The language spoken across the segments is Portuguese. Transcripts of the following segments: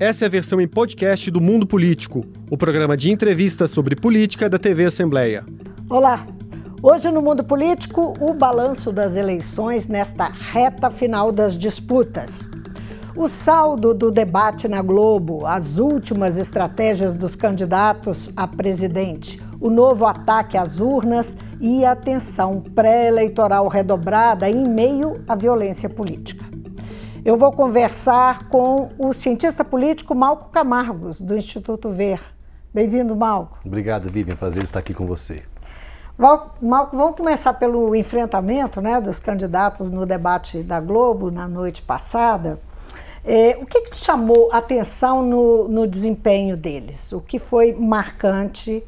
Essa é a versão em podcast do Mundo Político, o programa de entrevistas sobre política da TV Assembleia. Olá! Hoje no Mundo Político, o balanço das eleições nesta reta final das disputas. O saldo do debate na Globo, as últimas estratégias dos candidatos a presidente, o novo ataque às urnas e a tensão pré-eleitoral redobrada em meio à violência política. Eu vou conversar com o cientista político Malco Camargos, do Instituto Ver. Bem-vindo, Malco. Obrigado, Vivian. Prazer estar aqui com você. Malco, vamos começar pelo enfrentamento né, dos candidatos no debate da Globo na noite passada. É, o que, que, te chamou a atenção no, no, desempenho deles? O que foi marcante,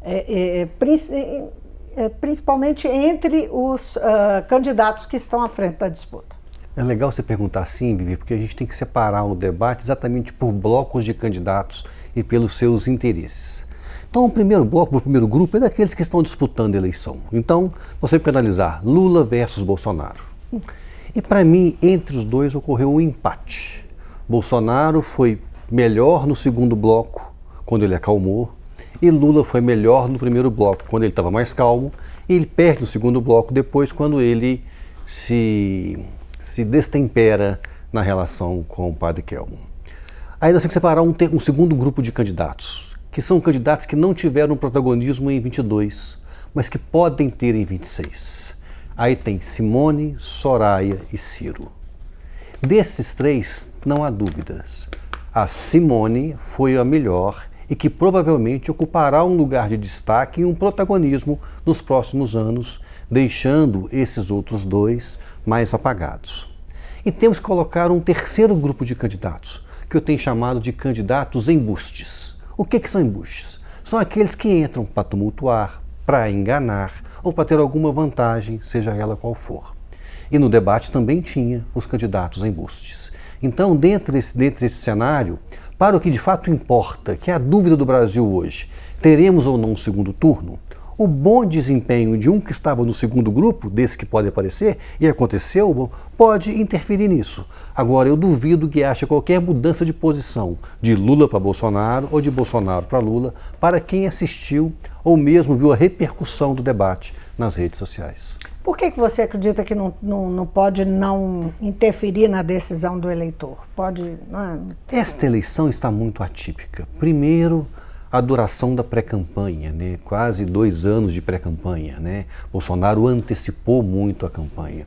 é, é, é principalmente entre os uh, candidatos que estão à frente da disputa? É legal você perguntar assim, Vivi, porque a gente tem que separar o debate exatamente por blocos de candidatos e pelos seus interesses. Então, o primeiro bloco, o primeiro grupo é daqueles que estão disputando a eleição. Então, você pode analisar Lula versus Bolsonaro. E para mim, entre os dois ocorreu um empate. Bolsonaro foi melhor no segundo bloco, quando ele acalmou, e Lula foi melhor no primeiro bloco, quando ele estava mais calmo, e ele perde no segundo bloco depois, quando ele se se destempera na relação com o padre Kelmo. Aí nós temos que separar um, um segundo grupo de candidatos, que são candidatos que não tiveram protagonismo em 22, mas que podem ter em 26. Aí tem Simone, Soraya e Ciro. Desses três, não há dúvidas. A Simone foi a melhor e que provavelmente ocupará um lugar de destaque e um protagonismo nos próximos anos, deixando esses outros dois mais apagados. E temos que colocar um terceiro grupo de candidatos, que eu tenho chamado de candidatos embustes. O que, que são embustes? São aqueles que entram para tumultuar, para enganar ou para ter alguma vantagem, seja ela qual for. E no debate também tinha os candidatos embustes. Então, dentro desse, dentro desse cenário, para o que de fato importa, que é a dúvida do Brasil hoje, teremos ou não um segundo turno? O bom desempenho de um que estava no segundo grupo, desse que pode aparecer, e aconteceu, pode interferir nisso. Agora, eu duvido que ache qualquer mudança de posição de Lula para Bolsonaro ou de Bolsonaro para Lula para quem assistiu ou mesmo viu a repercussão do debate nas redes sociais. Por que, que você acredita que não, não, não pode não interferir na decisão do eleitor? Pode. É? Esta eleição está muito atípica. Primeiro, a duração da pré-campanha, né? quase dois anos de pré-campanha. Né? Bolsonaro antecipou muito a campanha.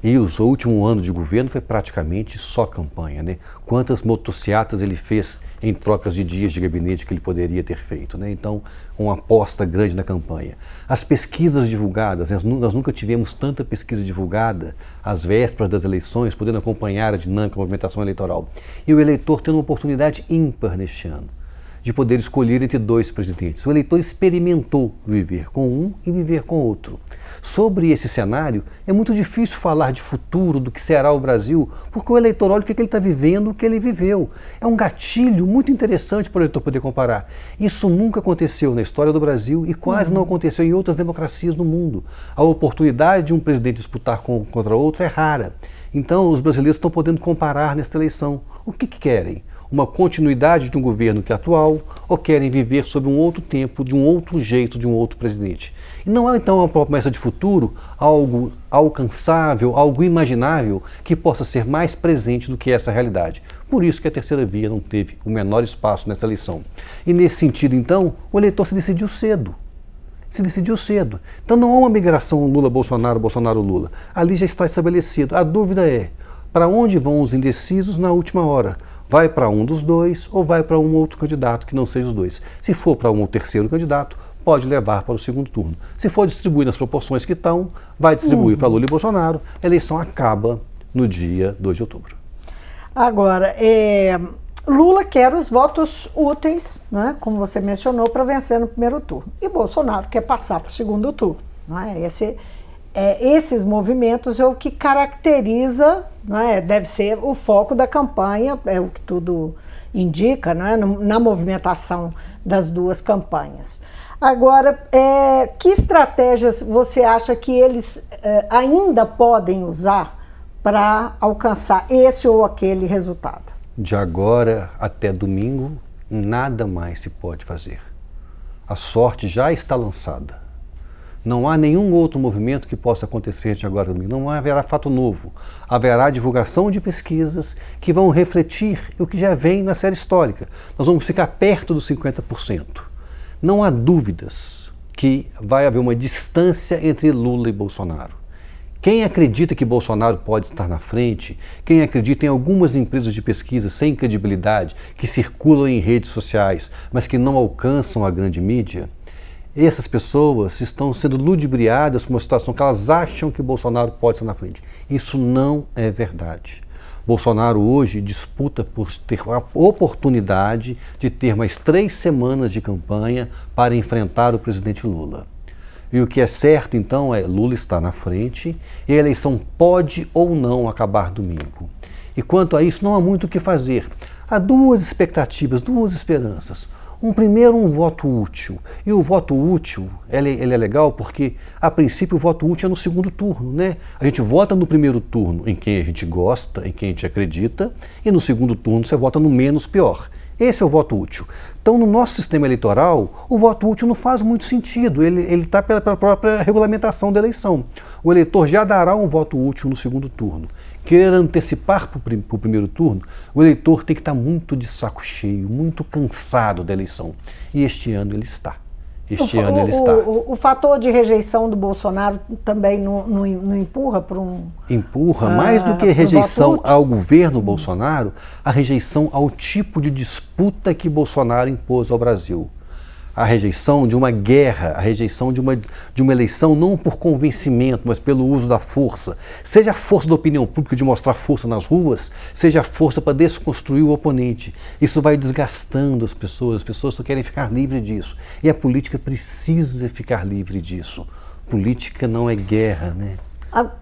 E os último ano de governo foi praticamente só campanha. Né? Quantas motocicletas ele fez em trocas de dias de gabinete que ele poderia ter feito. Né? Então, uma aposta grande na campanha. As pesquisas divulgadas, nós nunca tivemos tanta pesquisa divulgada às vésperas das eleições, podendo acompanhar a dinâmica, a movimentação eleitoral. E o eleitor tendo uma oportunidade ímpar neste ano de poder escolher entre dois presidentes. O eleitor experimentou viver com um e viver com outro. Sobre esse cenário, é muito difícil falar de futuro, do que será o Brasil, porque o eleitor olha o que ele está vivendo, o que ele viveu. É um gatilho muito interessante para o eleitor poder comparar. Isso nunca aconteceu na história do Brasil e quase uhum. não aconteceu em outras democracias no mundo. A oportunidade de um presidente disputar com, contra outro é rara. Então, os brasileiros estão podendo comparar nesta eleição. O que, que querem? Uma continuidade de um governo que é atual ou querem viver sob um outro tempo, de um outro jeito, de um outro presidente. E não há então uma promessa de futuro, algo alcançável, algo imaginável que possa ser mais presente do que essa realidade. Por isso que a terceira via não teve o menor espaço nessa eleição. E nesse sentido, então, o eleitor se decidiu cedo se decidiu cedo. Então não há uma migração Lula-Bolsonaro, Bolsonaro-Lula. Ali já está estabelecido. A dúvida é para onde vão os indecisos na última hora? Vai para um dos dois ou vai para um outro candidato que não seja os dois. Se for para um terceiro candidato, pode levar para o segundo turno. Se for distribuir nas proporções que estão, vai distribuir uhum. para Lula e Bolsonaro. A eleição acaba no dia 2 de outubro. Agora, é, Lula quer os votos úteis, né, como você mencionou, para vencer no primeiro turno. E Bolsonaro quer passar para o segundo turno. Né? Esse é, esses movimentos é o que caracteriza, é, deve ser o foco da campanha, é o que tudo indica, é, na movimentação das duas campanhas. Agora, é, que estratégias você acha que eles é, ainda podem usar para alcançar esse ou aquele resultado? De agora até domingo, nada mais se pode fazer. A sorte já está lançada. Não há nenhum outro movimento que possa acontecer de agora domingo. Não haverá fato novo. Haverá divulgação de pesquisas que vão refletir o que já vem na série histórica. Nós vamos ficar perto dos 50%. Não há dúvidas que vai haver uma distância entre Lula e Bolsonaro. Quem acredita que Bolsonaro pode estar na frente, quem acredita em algumas empresas de pesquisa sem credibilidade, que circulam em redes sociais, mas que não alcançam a grande mídia, essas pessoas estão sendo ludibriadas com uma situação que elas acham que Bolsonaro pode estar na frente. Isso não é verdade. Bolsonaro hoje disputa por ter a oportunidade de ter mais três semanas de campanha para enfrentar o presidente Lula. E o que é certo, então, é Lula está na frente e a eleição pode ou não acabar domingo. E quanto a isso, não há muito o que fazer. Há duas expectativas, duas esperanças. Um primeiro, um voto útil. E o voto útil, ele, ele, é legal porque, a princípio, o voto útil é no segundo turno, né? A gente vota no primeiro turno em quem a gente gosta, em quem a gente acredita, e no segundo turno você vota no menos pior. Esse é o voto útil. Então, no nosso sistema eleitoral, o voto útil não faz muito sentido, ele está pela, pela, própria regulamentação da eleição. O eleitor já dará um voto útil no segundo turno. Querer antecipar para o primeiro turno, o eleitor tem que estar tá muito de saco cheio, muito cansado da eleição. E este ano ele está. Este o, ano ele o, está. O, o, fator de rejeição do Bolsonaro também não, não, não empurra para um. Empurra, ah, mais do que rejeição ao governo Bolsonaro, a rejeição ao tipo de disputa que Bolsonaro impôs ao Brasil a rejeição de uma guerra, a rejeição de uma, de uma eleição não por convencimento, mas pelo uso da força. Seja a força da opinião pública de mostrar força nas ruas, seja a força para desconstruir o oponente. Isso vai desgastando as pessoas, as pessoas só querem ficar livres disso. E a política precisa ficar livre disso. Política não é guerra, né?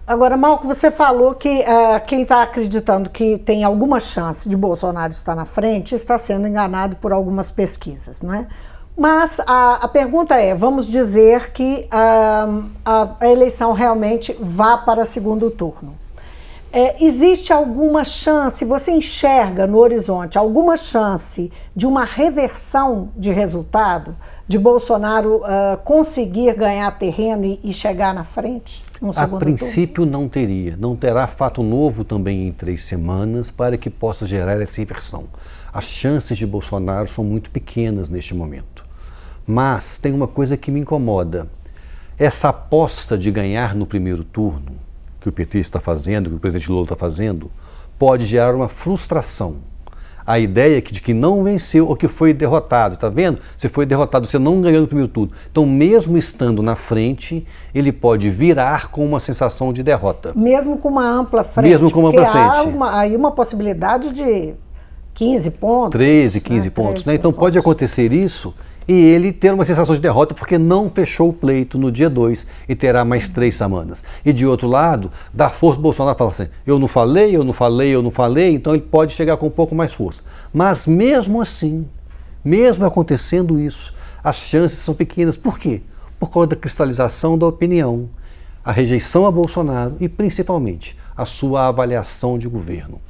Agora, Malco, você falou que uh, quem está acreditando que tem alguma chance de Bolsonaro estar na frente está sendo enganado por algumas pesquisas, não é? Mas a, a, pergunta é: vamos dizer que a, a, a eleição realmente vá para segundo turno. É, existe alguma chance, você enxerga no horizonte alguma chance de uma reversão de resultado, de Bolsonaro uh, conseguir ganhar terreno e, e chegar na frente? A princípio turno? não teria, não terá fato novo também em três semanas para que possa gerar essa inversão. As chances de Bolsonaro são muito pequenas neste momento. Mas tem uma coisa que me incomoda. Essa aposta de ganhar no primeiro turno, que o PT está fazendo, que o presidente Lula está fazendo, pode gerar uma frustração. A ideia de que não venceu ou que foi derrotado, está vendo? Você foi derrotado, você não ganhou no primeiro turno. Então, mesmo estando na frente, ele pode virar com uma sensação de derrota. Mesmo com uma ampla frente. Mesmo com uma ampla frente. Há uma, aí uma possibilidade de 15 pontos. 13, 15 né? pontos. 13, né? Então, pontos. pode acontecer isso e ele ter uma sensação de derrota porque não fechou o pleito no dia 2 e terá mais três semanas. E de outro lado, da força Bolsonaro fala assim: eu não falei, eu não falei, eu não falei, então ele pode chegar com um pouco mais força. Mas mesmo assim, mesmo acontecendo isso, as chances são pequenas. Por quê? Por causa da cristalização da opinião, a rejeição a Bolsonaro e principalmente a sua avaliação de governo.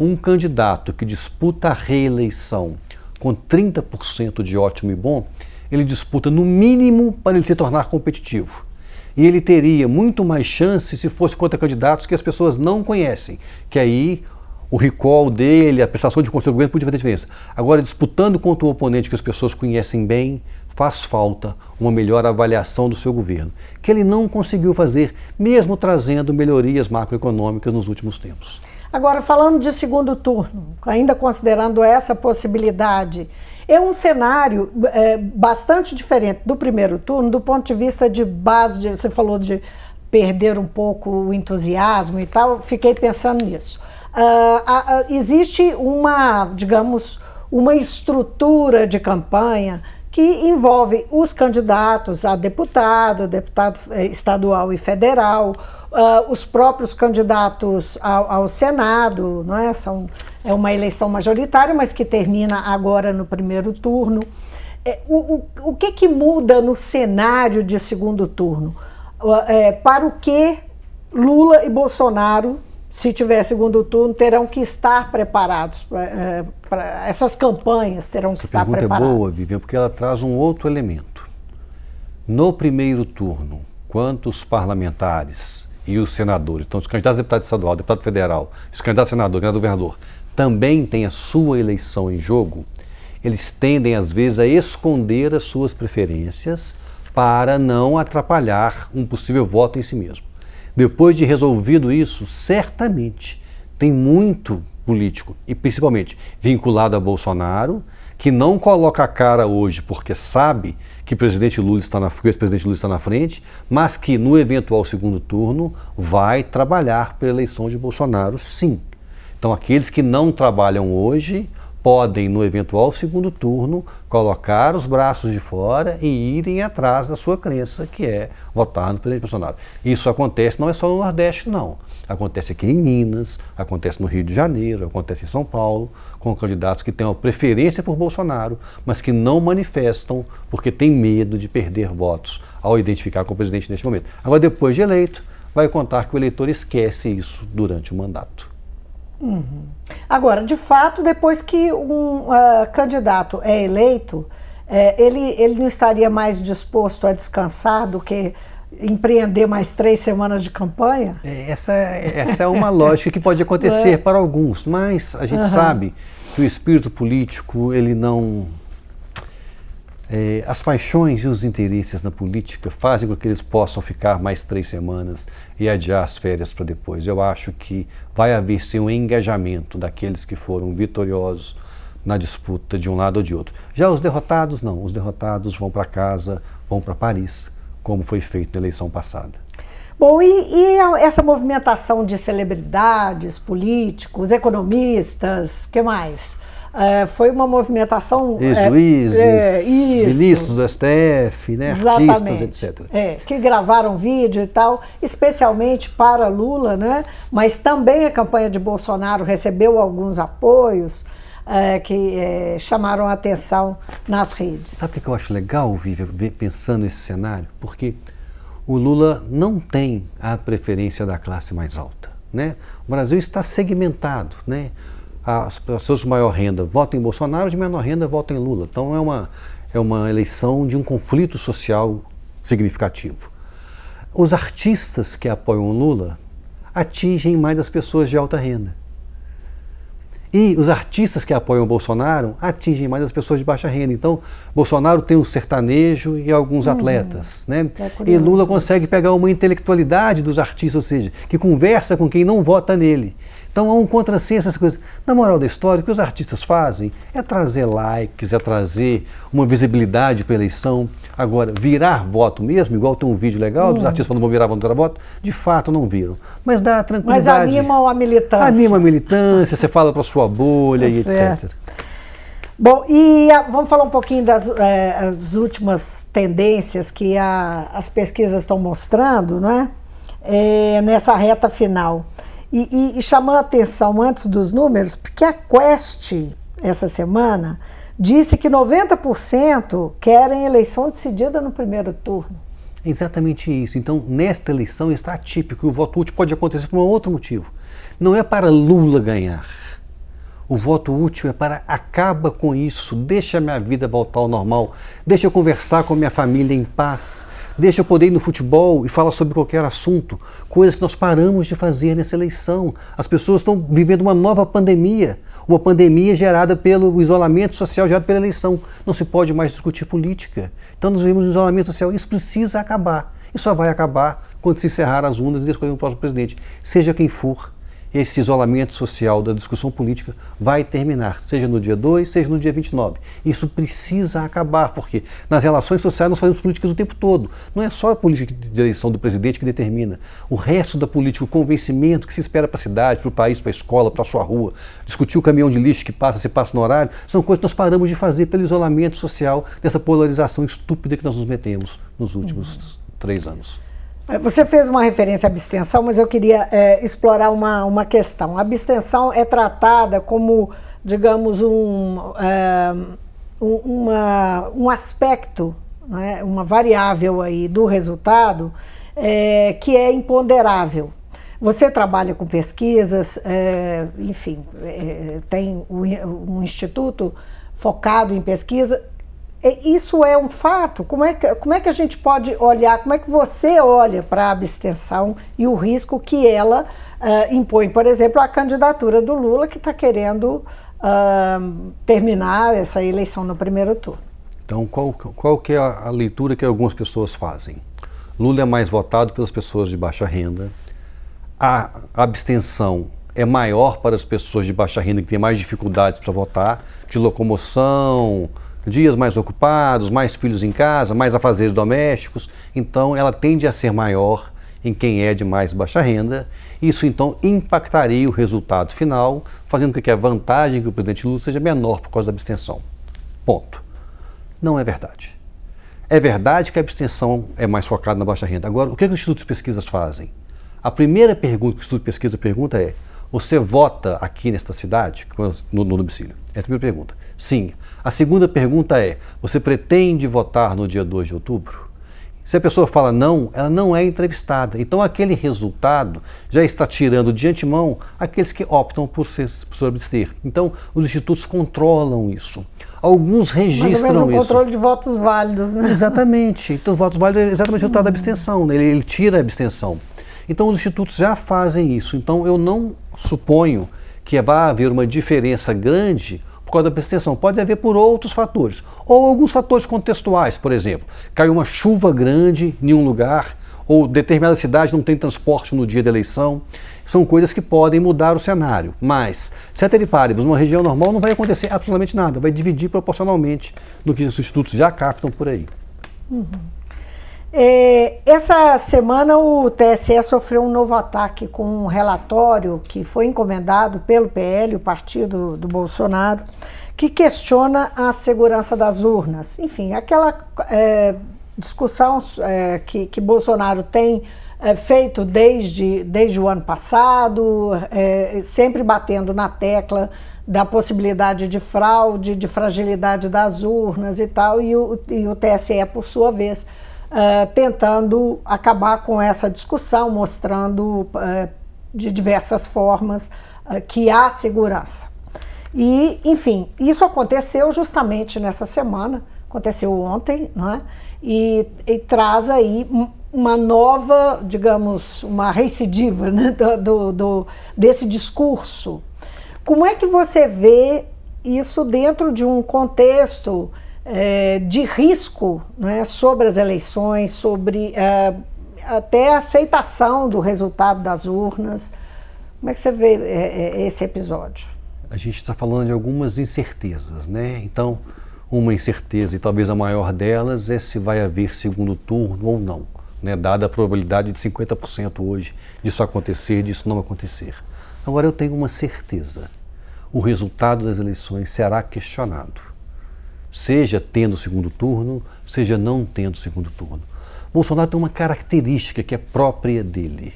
Um candidato que disputa a reeleição com 30% de ótimo e bom, ele disputa no mínimo para ele se tornar competitivo. E ele teria muito mais chance se fosse contra candidatos que as pessoas não conhecem, que aí o recall dele, a prestação de conselho podia fazer diferença. Agora, disputando contra um oponente que as pessoas conhecem bem, faz falta uma melhor avaliação do seu governo, que ele não conseguiu fazer, mesmo trazendo melhorias macroeconômicas nos últimos tempos. Agora, falando de segundo turno, ainda considerando essa possibilidade, é um cenário é, bastante diferente do primeiro turno, do ponto de vista de base. De, você falou de perder um pouco o entusiasmo e tal, fiquei pensando nisso. Uh, uh, existe uma, digamos, uma estrutura de campanha que envolve os candidatos a deputado, deputado eh, estadual e federal, uh, os próprios candidatos ao, ao, Senado, não é? São, é uma eleição majoritária, mas que termina agora no primeiro turno. É, o, o, o que, que muda no cenário de segundo turno? Uh, é, para o que Lula e Bolsonaro se tiver segundo turno, terão que estar preparados. É, pra, essas campanhas terão que Essa estar pergunta preparadas. é boa, Vivian, porque ela traz um outro elemento. No primeiro turno, quantos parlamentares e os senadores, então os candidatos a deputado estadual, deputado federal, os candidatos a senador, candidato a governador, também têm a sua eleição em jogo, eles tendem às vezes a esconder as suas preferências para não atrapalhar um possível voto em si mesmo. Depois de resolvido isso, certamente tem muito político, e principalmente vinculado a Bolsonaro, que não coloca a cara hoje porque sabe que o presidente Lula está na, que o ex-presidente Lula está na frente, mas que no eventual segundo turno vai trabalhar pela eleição de Bolsonaro, sim. Então aqueles que não trabalham hoje podem, no eventual segundo turno, colocar os braços de fora e irem atrás da sua crença, que é votar no presidente Bolsonaro. Isso acontece não é só no Nordeste, não. Acontece aqui em Minas, acontece no Rio de Janeiro, acontece em São Paulo, com candidatos que têm uma preferência por Bolsonaro, mas que não manifestam porque têm medo de perder votos ao identificar com o presidente neste momento. Agora, depois de eleito, vai contar que o eleitor esquece isso durante o mandato. Uhum. Agora, de fato, depois que um uh, candidato é eleito, é, ele, ele não estaria mais disposto a descansar do que empreender mais três semanas de campanha? É, essa, essa é uma lógica que pode acontecer é. para alguns, mas a gente uhum. sabe que o espírito político ele não é, as paixões e os interesses na política fazem com que eles possam ficar mais três semanas e adiar as férias para depois. Eu acho que vai haver sim um engajamento daqueles que foram vitoriosos na disputa de um lado ou de outro. Já os derrotados, não. Os derrotados vão para casa, vão para Paris, como foi feito na eleição passada. Bom, e, e, essa movimentação de celebridades, políticos, economistas, que mais? É, foi uma movimentação. Ex-juízes, é, é, ministros do STF, né, artistas, etc. É, que gravaram vídeo e tal, especialmente para Lula, né? mas também a campanha de Bolsonaro recebeu alguns apoios. É, que é, chamaram a atenção nas redes. Sabe o que eu acho legal, Vivi, pensando nesse cenário? Porque o Lula não tem a preferência da classe mais alta. Né? O Brasil está segmentado. Né? As pessoas de maior renda votam em Bolsonaro, de menor renda votam em Lula. Então é uma, é uma eleição de um conflito social significativo. Os artistas que apoiam Lula atingem mais as pessoas de alta renda. E os artistas que apoiam Bolsonaro atingem mais as pessoas de baixa renda. Então, Bolsonaro tem um sertanejo e alguns uhum. atletas, né? É e Lula consegue pegar uma intelectualidade dos artistas, ou seja, que conversa com quem não vota nele. Então há um contrassenso essas coisas. Na moral da história, o que os artistas fazem é trazer likes, é trazer uma visibilidade para a eleição. Agora, virar voto mesmo, igual tem um vídeo legal dos hum. artistas falando vão virar voto voto, de fato não viram. Mas dá tranquilidade. Mas animam a militância. Anima a militância, você fala para sua bolha é e certo. etc. Bom, e a, vamos falar um pouquinho das é, as últimas tendências que a, as pesquisas estão mostrando, não é? é nessa reta final. E, e, e chamando a atenção antes dos números, porque a Quest, essa semana, disse que 90% querem eleição decidida no primeiro turno. Exatamente isso. Então, nesta eleição está atípico. O voto útil pode acontecer por um outro motivo. Não é para Lula ganhar. O voto útil é para acaba com isso, deixa minha vida voltar ao normal, deixa eu conversar com minha família em paz, deixa eu poder ir no futebol e falar sobre qualquer assunto, coisas que nós paramos de fazer nessa eleição. As pessoas estão vivendo uma nova pandemia, uma pandemia gerada pelo isolamento social gerado pela eleição. Não se pode mais discutir política. Então nós vivemos um isolamento social. Isso precisa acabar. E só vai acabar quando se encerrar as urnas e escolher um próximo presidente, seja quem for esse isolamento social da discussão política vai terminar, seja no dia 2, seja no dia 29. Isso precisa acabar, porque nas relações sociais nós fazemos políticas o tempo todo. Não é só a política de eleição do presidente que determina. O resto da política, o convencimento que se espera para a cidade, para o país, para a escola, para a sua rua, discutir o caminhão de lixo que passa, se passa no horário, são coisas que nós paramos de fazer pelo isolamento social, dessa polarização estúpida que nós nos metemos nos últimos uhum. três anos. Você fez uma referência à abstenção, mas eu queria é, explorar uma, uma questão. A abstenção é tratada como, digamos, um, é, uma, um aspecto, né, uma variável aí do resultado é, que é imponderável. Você trabalha com pesquisas, é, enfim, é, tem um, um, instituto focado em pesquisa. Isso é um fato? Como é, que, como é que a gente pode olhar, como é que você olha para a abstenção e o risco que ela uh, impõe? Por exemplo, a candidatura do Lula, que está querendo uh, terminar essa eleição no primeiro turno. Então, qual, qual que é a, a leitura que algumas pessoas fazem? Lula é mais votado pelas pessoas de baixa renda, a abstenção é maior para as pessoas de baixa renda que têm mais dificuldades para votar, de locomoção, dias mais ocupados, mais filhos em casa, mais afazeres domésticos. Então, ela tende a ser maior em quem é de mais baixa renda. Isso, então, impactaria o resultado final, fazendo com que a vantagem que o presidente Lula seja menor por causa da abstenção. Ponto. Não é verdade. É verdade que a abstenção é mais focada na baixa renda. Agora, o que, é que os institutos de pesquisas fazem? A primeira pergunta que o Instituto de Pesquisa pergunta é: você vota aqui nesta cidade, no, no domicílio? Essa é a primeira pergunta. Sim. A segunda pergunta é: você pretende votar no dia 2 de outubro? Se a pessoa fala não, ela não é entrevistada. Então, aquele resultado já está tirando de antemão aqueles que optam por, ser, por abster. Então, os institutos controlam isso. Alguns registram Mais ou menos um isso. controle de votos válidos, né? Exatamente. Então, votos válidos é exatamente o resultado da abstenção. Né? Ele, ele tira a abstenção. Então, os institutos já fazem isso. Então, eu não suponho que vá haver uma diferença grande por causa da abstenção. Pode haver por outros fatores. Ou alguns fatores contextuais, por exemplo. Caiu uma chuva grande em um lugar, ou determinada cidade não tem transporte no dia da eleição. São coisas que podem mudar o cenário. Mas, ceteris paribus, numa região normal não vai acontecer absolutamente nada. Vai dividir proporcionalmente no que os institutos já captam por aí. Uhum. É, essa semana o TSE sofreu um novo ataque com um relatório que foi encomendado pelo PL, o partido do Bolsonaro, que questiona a segurança das urnas. Enfim, aquela é, discussão é, que, que Bolsonaro tem é, feito desde, desde o ano passado, é, sempre batendo na tecla da possibilidade de fraude, de fragilidade das urnas e tal, e o, e o TSE, por sua vez, uh, tentando acabar com essa discussão, mostrando uh, de diversas formas uh, que há segurança. E, enfim, isso aconteceu justamente nessa semana, aconteceu ontem, não é? e, e traz aí uma nova, digamos, uma recidiva né, do, do, desse discurso. Como é que você vê isso dentro de um contexto é, de risco né, sobre as eleições, sobre é, até a aceitação do resultado das urnas. Como é que você vê é, esse episódio? A gente está falando de algumas incertezas, né? Então, uma incerteza, e talvez a maior delas, é se vai haver segundo turno ou não, né? dada a probabilidade de 50% hoje disso acontecer, disso não acontecer. Agora, eu tenho uma certeza: o resultado das eleições será questionado seja tendo segundo turno, seja não tendo segundo turno. Bolsonaro tem uma característica que é própria dele.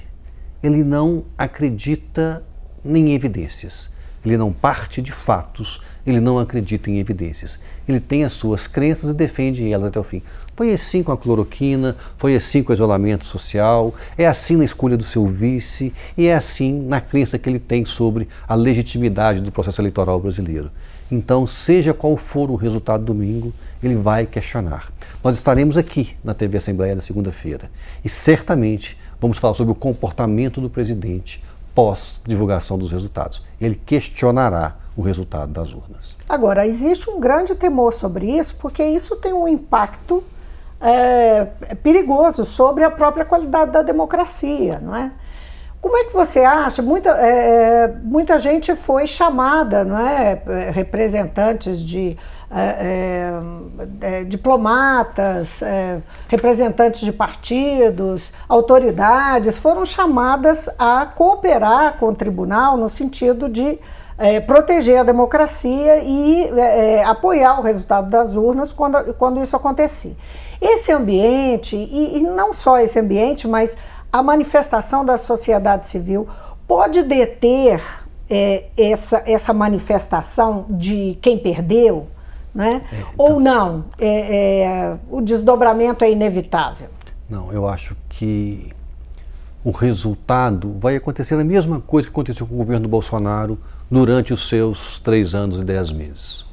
Ele não acredita em evidências. Ele não parte de fatos, ele não acredita em evidências. Ele tem as suas crenças e defende elas até o fim. Foi assim com a cloroquina, foi assim com o isolamento social, é assim na escolha do seu vice e é assim na crença que ele tem sobre a legitimidade do processo eleitoral brasileiro. Então, seja qual for o resultado domingo, ele vai questionar. Nós estaremos aqui na TV Assembleia na segunda-feira e certamente vamos falar sobre o comportamento do presidente pós divulgação dos resultados. Ele questionará o resultado das urnas. Agora, existe um grande temor sobre isso, porque isso tem um impacto é, perigoso sobre a própria qualidade da democracia, não é? Como é que você acha? Muita, é, é, muita gente foi chamada, não é? representantes de é, é, é diplomatas, é, representantes de partidos, autoridades, foram chamadas a cooperar com o tribunal no sentido de proteger a democracia e apoiar o resultado das urnas quando, quando isso acontecia. Esse ambiente, e, e não só esse ambiente, mas a manifestação da sociedade civil pode deter é, essa, essa manifestação de quem perdeu, né? É, então, ou não? É, é, o desdobramento é inevitável? Não, eu acho que o resultado vai acontecer a mesma coisa que aconteceu com o governo Bolsonaro durante os seus três anos e dez meses.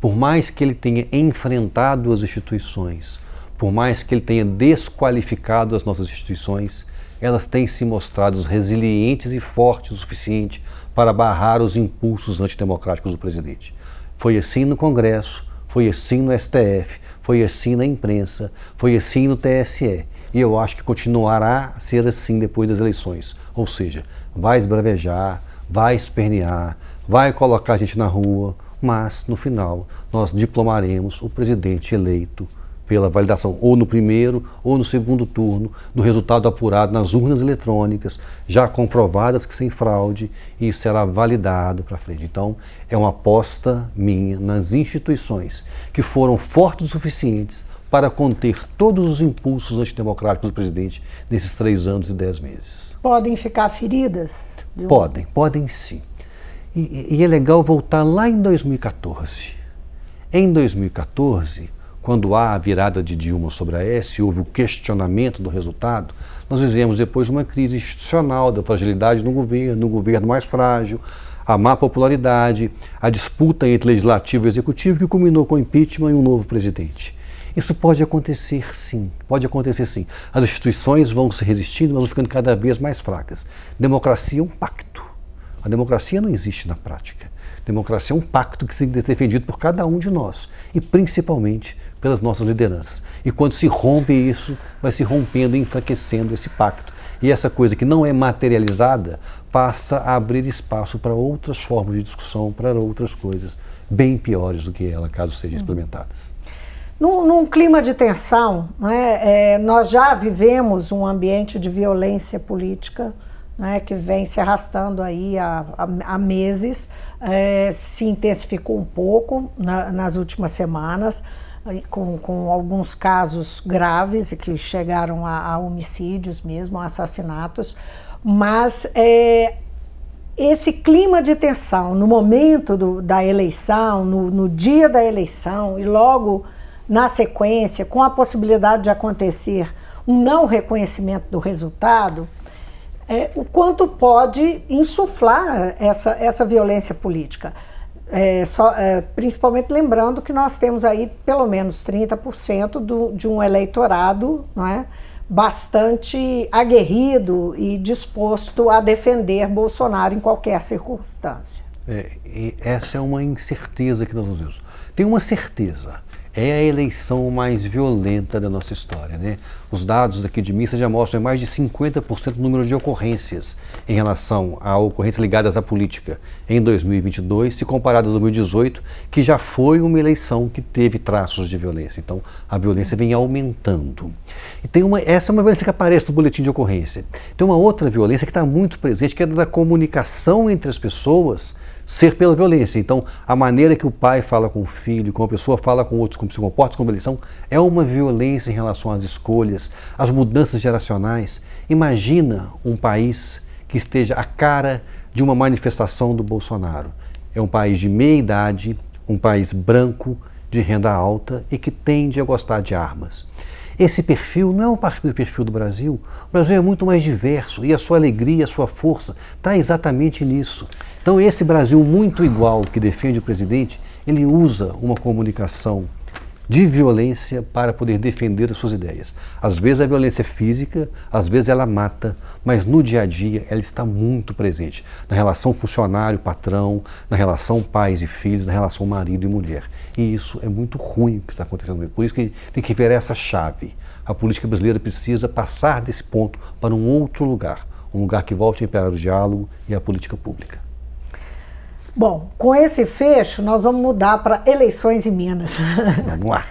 Por mais que ele tenha enfrentado as instituições, por mais que ele tenha desqualificado as nossas instituições, elas têm se mostrado resilientes e fortes o suficiente para barrar os impulsos antidemocráticos do presidente. Foi assim no Congresso, foi assim no STF, foi assim na imprensa, foi assim no TSE. E eu acho que continuará a ser assim depois das eleições. Ou seja, vai esbravejar, vai espernear, vai colocar a gente na rua, mas no final nós diplomaremos o presidente eleito pela validação ou no primeiro ou no segundo turno do resultado apurado nas urnas eletrônicas, já comprovadas que sem fraude, e será validado para frente. Então, é uma aposta minha nas instituições que foram fortes o suficientes para conter todos os impulsos antidemocráticos do presidente nesses três anos e dez meses. Podem ficar feridas? Um... Podem, podem sim. E, e é legal voltar lá em 2014. Em 2014, quando há a virada de Dilma sobre a S, houve o questionamento do resultado, nós vivemos depois uma crise institucional da fragilidade no governo, no governo mais frágil, a má popularidade, a disputa entre legislativo e executivo que culminou com o impeachment e um novo presidente. Isso pode acontecer sim, pode acontecer sim. As instituições vão se resistindo, mas vão ficando cada vez mais fracas. Democracia é um pacto. A democracia não existe na prática. Democracia é um pacto que tem que ser defendido por cada um de nós e principalmente pelas nossas lideranças. E quando se rompe isso, vai se rompendo e enfraquecendo esse pacto. E essa coisa que não é materializada passa a abrir espaço para outras formas de discussão, para outras coisas bem piores do que ela, caso sejam implementadas. Num, num clima de tensão, né, é, nós já vivemos um ambiente de violência política né, que vem se arrastando aí há, há, meses, é, se intensificou um pouco na, nas últimas semanas, com, com, alguns casos graves que chegaram a, a, homicídios mesmo, assassinatos, mas é, esse clima de tensão no momento do, da eleição, no, no dia da eleição e logo na sequência, com a possibilidade de acontecer um não reconhecimento do resultado, é, o quanto pode insuflar essa, essa violência política. É, só, é, principalmente lembrando que nós temos aí pelo menos 30% do, de um eleitorado não é, bastante aguerrido e disposto a defender Bolsonaro em qualquer circunstância. É, essa é uma incerteza que nós vemos. Tem uma certeza é a eleição mais violenta da nossa história. Né? Os dados daqui de Missa já mostram mais de 50% do número de ocorrências em relação a ocorrências ligadas à política em 2022, se comparado a 2018, que já foi uma eleição que teve traços de violência. Então, a violência vem aumentando. E tem uma, essa é uma violência que aparece no boletim de ocorrência. Tem uma outra violência que está muito presente, que é da comunicação entre as pessoas ser pela violência. Então, a maneira que o pai fala com o filho, como a pessoa fala com outros, como se comporta como eles são, é uma violência em relação às escolhas, às mudanças geracionais. Imagina um país que esteja à cara de uma manifestação do Bolsonaro. É um país de meia idade, um país branco, de renda alta e que tende a gostar de armas. Esse perfil não é o perfil do Brasil. O Brasil é muito mais diverso e a sua alegria, a sua força está exatamente nisso. Então, esse Brasil muito igual que defende o presidente, ele usa uma comunicação de violência para poder defender as suas ideias. Às vezes a violência é física, às vezes ela mata, mas no dia a dia ela está muito presente na relação funcionário-patrão, na relação pais e filhos, na relação marido e mulher. E isso é muito ruim o que está acontecendo. Por isso que tem que ver essa chave. A política brasileira precisa passar desse ponto para um outro lugar, um lugar que volte a imperar o diálogo e a política pública. Bom, com esse fecho, nós vamos mudar para eleições em Minas. Vamos lá.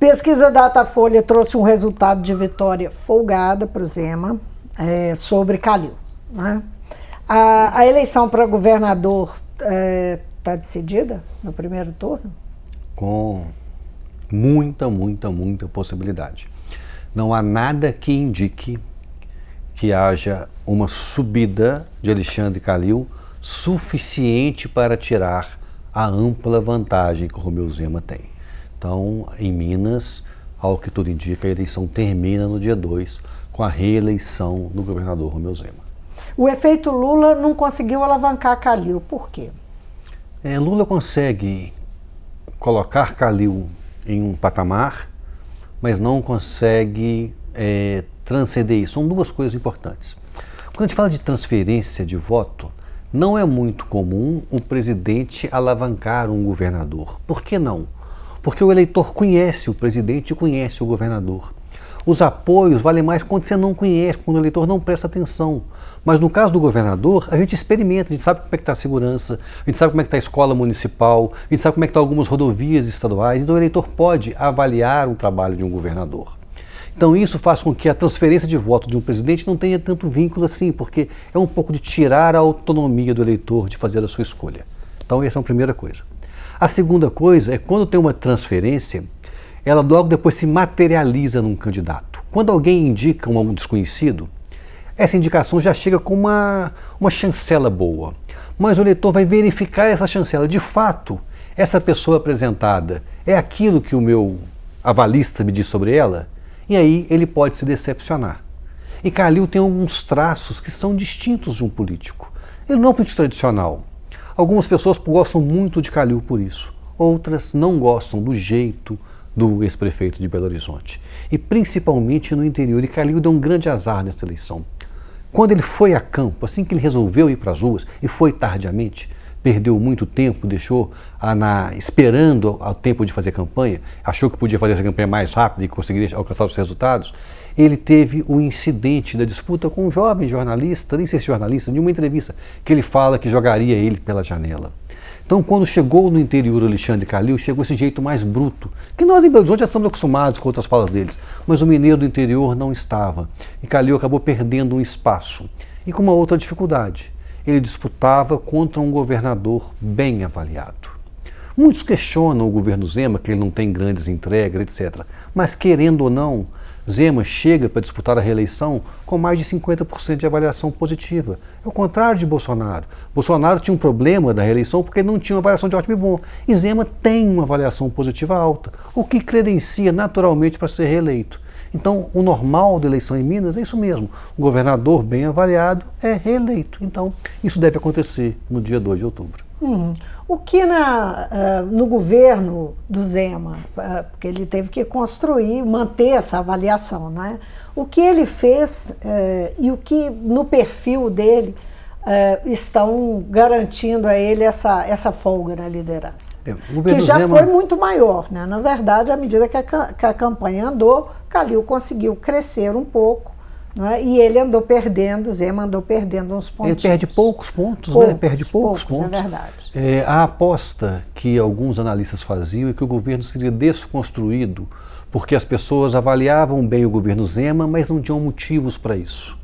Pesquisa Datafolha trouxe um resultado de vitória folgada para o Zema é, sobre Calil. Né? A, a, eleição para governador está é, tá decidida no primeiro turno? Com muita, muita, muita possibilidade. Não há nada que indique que haja uma subida de Alexandre Calil suficiente para tirar a ampla vantagem que o Romeu Zema tem. Então, em Minas, ao que tudo indica, a eleição termina no dia 2, com a reeleição do governador Romeu Zema. O efeito Lula não conseguiu alavancar Calil, por quê? É, Lula consegue colocar Calil em um patamar, mas não consegue é, transcender isso. São duas coisas importantes. Quando a gente fala de transferência de voto, não é muito comum o presidente alavancar um governador. Por que não? Porque o eleitor conhece o presidente e conhece o governador. Os apoios valem mais quando você não conhece, quando o eleitor não presta atenção. Mas no caso do governador, a gente experimenta, a gente sabe como é que está a segurança, a gente sabe como é que está a escola municipal, a gente sabe como é que estão tá algumas rodovias estaduais, então o eleitor pode avaliar o trabalho de um governador. Então isso faz com que a transferência de voto de um presidente não tenha tanto vínculo assim, porque é um pouco de tirar a autonomia do eleitor de fazer a sua escolha. Então essa é a primeira coisa. A segunda coisa é quando tem uma transferência, ela logo depois se materializa num candidato. Quando alguém indica um desconhecido, essa indicação já chega com uma, uma chancela boa. Mas o eleitor vai verificar essa chancela. De fato, essa pessoa apresentada é aquilo que o meu avalista me diz sobre ela? E aí ele pode se decepcionar. E Calil tem alguns traços que são distintos de um político. Ele não é um político tradicional. Algumas pessoas gostam muito de Calil por isso. Outras não gostam do jeito do ex-prefeito de Belo Horizonte. E principalmente no interior. E Calil deu um grande azar nessa eleição. Quando ele foi a campo, assim que ele resolveu ir para as ruas, e foi tardiamente, perdeu muito tempo, deixou a, na, esperando ao tempo de fazer campanha, achou que podia fazer essa campanha mais rápida e conseguiria alcançar os resultados, ele teve o um incidente da disputa com um jovem jornalista, nem sei se jornalista, de uma entrevista, que ele fala que jogaria ele pela janela. Então, quando chegou no interior Alexandre Calil, chegou esse jeito mais bruto, que nós em Belo Horizonte já estamos acostumados com outras falas deles, mas o mineiro do interior não estava. E Calil acabou perdendo um espaço. E com uma outra dificuldade, ele disputava contra um governador bem avaliado. Muitos questionam o governo Zema, que ele não tem grandes entregas, etc. Mas, querendo ou não, Zema chega para disputar a reeleição com mais de 50% de avaliação positiva. É o contrário de Bolsonaro. Bolsonaro tinha um problema da reeleição porque não tinha uma avaliação de ótimo e bom. E Zema tem uma avaliação positiva alta, o que credencia naturalmente para ser reeleito. Então, o normal da eleição em Minas é isso mesmo. O governador bem avaliado é reeleito. Então, isso deve acontecer no dia 2 de outubro. Uhum. O que na, uh, no governo do Zema, uh, porque ele teve que construir, manter essa avaliação, né? o que ele fez uh, e o que no perfil dele estão garantindo a ele essa, essa folga na liderança. É, que já Zema... foi muito maior. Né? Na verdade, à medida que a, que a campanha andou, Calil conseguiu crescer um pouco é? E ele andou perdendo, Zema andou perdendo uns pontos. Ele perde poucos pontos, poucos, né? Perde poucos, poucos é pontos. É verdade. É, a aposta que alguns analistas faziam é que o governo seria desconstruído porque as pessoas avaliavam bem o governo Zema, mas não tinham motivos para isso.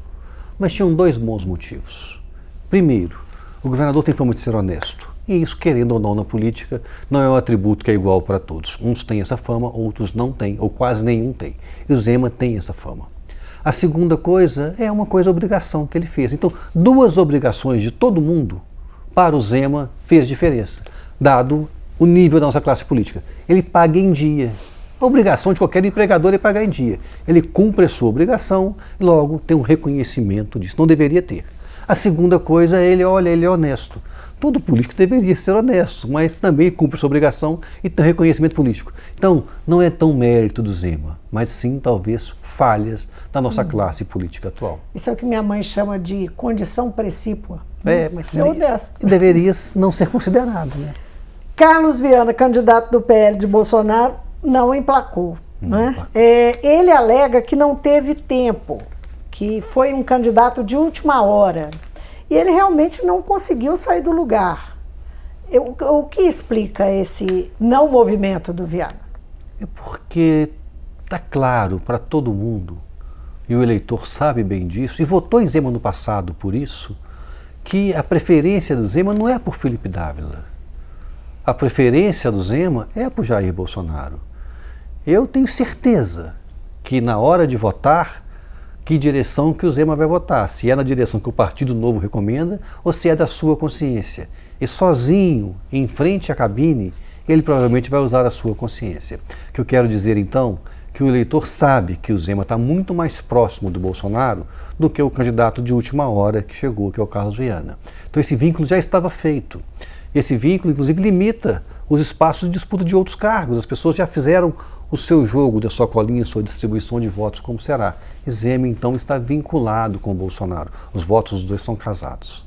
Mas tinham dois bons motivos. Primeiro, o governador tem fama de ser honesto. E isso, querendo ou não, na política, não é um atributo que é igual para todos. Uns têm essa fama, outros não têm, ou quase nenhum tem. E o Zema tem essa fama. A segunda coisa é uma coisa obrigação que ele fez. Então, duas obrigações de todo mundo para o Zema fez diferença, dado o nível da nossa classe política. Ele paga em dia. A obrigação de qualquer empregador é pagar em dia. Ele cumpre a sua obrigação e logo tem um reconhecimento disso. Não deveria ter. A segunda coisa é ele, olha, ele é honesto. Todo político deveria ser honesto, mas também cumpre sua obrigação e tem reconhecimento político. Então, não é tão mérito do Zema, mas sim, talvez, falhas da nossa hum. classe política atual. Isso é o que minha mãe chama de condição precípua. É, mas ser honesto. Deveria não ser considerado, né? Carlos Viana, candidato do PL de Bolsonaro, não emplacou. Não né? Emplacou. É, ele alega que não teve tempo, que foi um candidato de última hora e ele realmente não conseguiu sair do lugar. Eu, o que explica esse não movimento do Viana? É porque está claro para todo mundo, e o eleitor sabe bem disso, e votou em Zema no passado por isso, que a preferência do Zema não é por Felipe Dávila. A preferência do Zema é por Jair Bolsonaro. Eu tenho certeza que na hora de votar, que direção que o Zema vai votar, se é na direção que o Partido Novo recomenda ou se é da sua consciência. E sozinho, em frente à cabine, ele provavelmente vai usar a sua consciência. O que eu quero dizer então que o eleitor sabe que o Zema está muito mais próximo do Bolsonaro do que o candidato de última hora que chegou, que é o Carlos Viana. Então esse vínculo já estava feito. Esse vínculo, inclusive, limita os espaços de disputa de outros cargos. As pessoas já fizeram o seu jogo da sua colinha, sua distribuição de votos, como será. E então, está vinculado com Bolsonaro. Os votos dos dois são casados.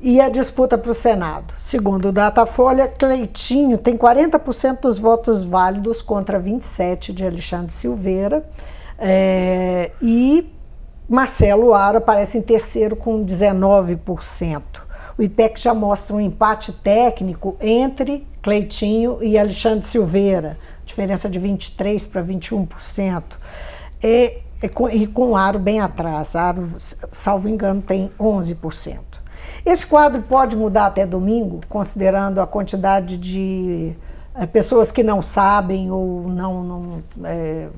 E a disputa para o Senado? Segundo o Datafolha, Cleitinho tem 40% dos votos válidos contra 27% de Alexandre Silveira. É, e Marcelo Aro aparece em terceiro com 19%. O IPEC já mostra um empate técnico entre Cleitinho e Alexandre Silveira, diferença de 23% para 21%. É, é com, e com Aro bem atrás. Aro, salvo engano, tem 11%. Esse quadro pode mudar até domingo, considerando a quantidade de é, pessoas que não sabem ou não, não é,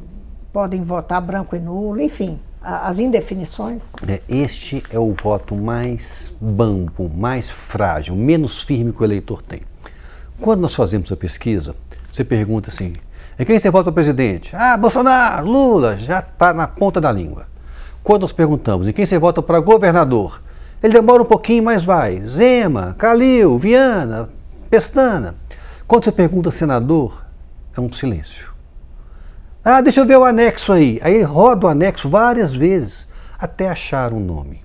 podem votar branco e nulo, enfim, as indefinições. É, este é o voto mais bambo, mais frágil, menos firme que o eleitor tem. Quando nós fazemos a pesquisa, você pergunta assim: é quem você vota para presidente? Ah, Bolsonaro, Lula, já está na ponta da língua. Quando nós perguntamos em quem você vota para governador, ele demora um pouquinho, mas vai. Zema, Calil, Viana, Pestana. Quando você pergunta senador, é um silêncio. Ah, deixa eu ver o anexo aí. Aí roda o anexo várias vezes até achar um nome.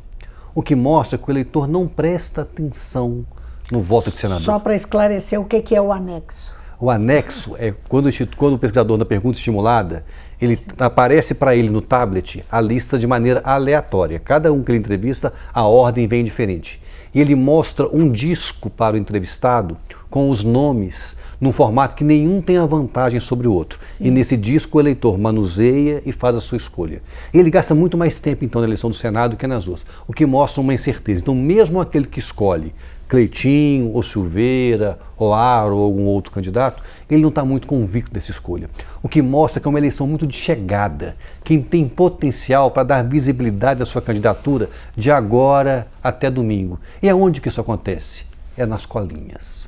O que mostra que o eleitor não presta atenção no voto de senador. Só para esclarecer o que é o anexo. O anexo é quando, quando o pesquisador na pergunta estimulada, ele aparece para ele no tablet a lista de maneira aleatória. Cada um que ele entrevista, a ordem vem diferente. E ele mostra um disco para o entrevistado com os nomes num formato que nenhum tem a vantagem sobre o outro. Sim. E nesse disco o eleitor manuseia e faz a sua escolha. Ele gasta muito mais tempo então na eleição do Senado do que nas outras, o que mostra uma incerteza. Então, mesmo aquele que escolhe Cleitinho, ou Silveira, ou Aro, ou algum outro candidato, ele não está muito convicto dessa escolha. O que mostra que é uma eleição muito de chegada. Quem tem potencial para dar visibilidade à sua candidatura de agora até domingo. E aonde que isso acontece? É nas colinhas.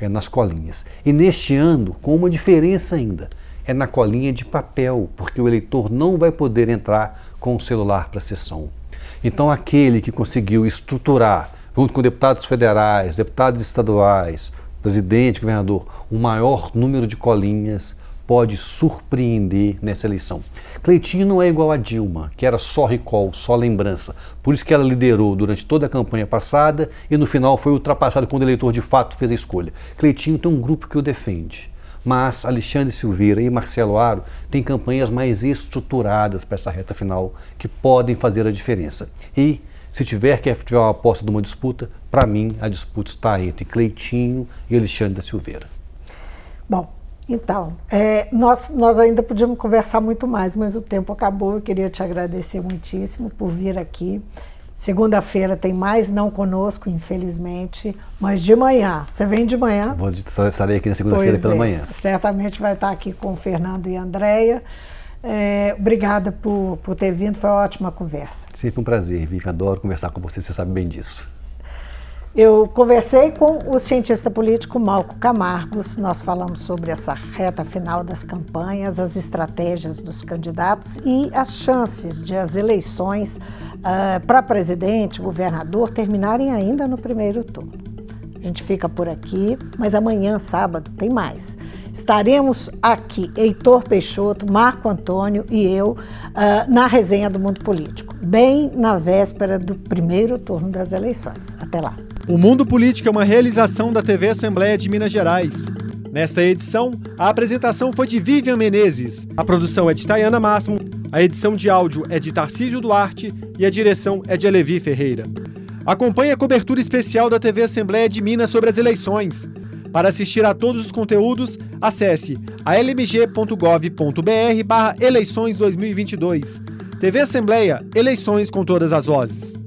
É nas colinhas. E neste ano, com uma diferença ainda, é na colinha de papel, porque o eleitor não vai poder entrar com o celular para a sessão. Então, aquele que conseguiu estruturar junto com deputados federais, deputados estaduais, presidente, governador, o maior número de colinhas pode surpreender nessa eleição. Cleitinho não é igual a Dilma, que era só recall, só lembrança. Por isso que ela liderou durante toda a campanha passada e no final foi ultrapassado quando o eleitor de fato fez a escolha. Cleitinho tem um grupo que o defende. Mas Alexandre Silveira e Marcelo Aro têm campanhas mais estruturadas para essa reta final que podem fazer a diferença. E se tiver que tiver uma aposta de uma disputa, para mim a disputa está entre Cleitinho e Alexandre da Silveira. Bom, então, é, nós, nós ainda podíamos conversar muito mais, mas o tempo acabou. Eu queria te agradecer muitíssimo por vir aqui. Segunda-feira tem mais não conosco, infelizmente, mas de manhã. Você vem de manhã? Vou estarei aqui na segunda-feira pela é, manhã. Certamente vai estar aqui com o Fernando e a Andréia. É, obrigada por, por ter vindo, foi uma ótima conversa. Sempre um prazer, Vivi. Adoro conversar com você, você sabe bem disso. Eu conversei com o cientista político Malco Camargos. Nós falamos sobre essa reta final das campanhas, as estratégias dos candidatos e as chances de as eleições uh, para presidente, governador, terminarem ainda no primeiro turno. A gente fica por aqui, mas amanhã, sábado, tem mais. Estaremos aqui, Heitor Peixoto, Marco Antônio e eu, uh, na resenha do Mundo Político, bem na véspera do primeiro turno das eleições. Até lá. O Mundo Político é uma realização da TV Assembleia de Minas Gerais. Nesta edição, a apresentação foi de Vivian Menezes, a produção é de Tayana Máximo, a edição de áudio é de Tarcísio Duarte e a direção é de Alevi Ferreira. Acompanhe a cobertura especial da TV Assembleia de Minas sobre as eleições. Para assistir a todos os conteúdos, acesse almg.gov.br barra eleições 2022. TV Assembleia, eleições com todas as vozes.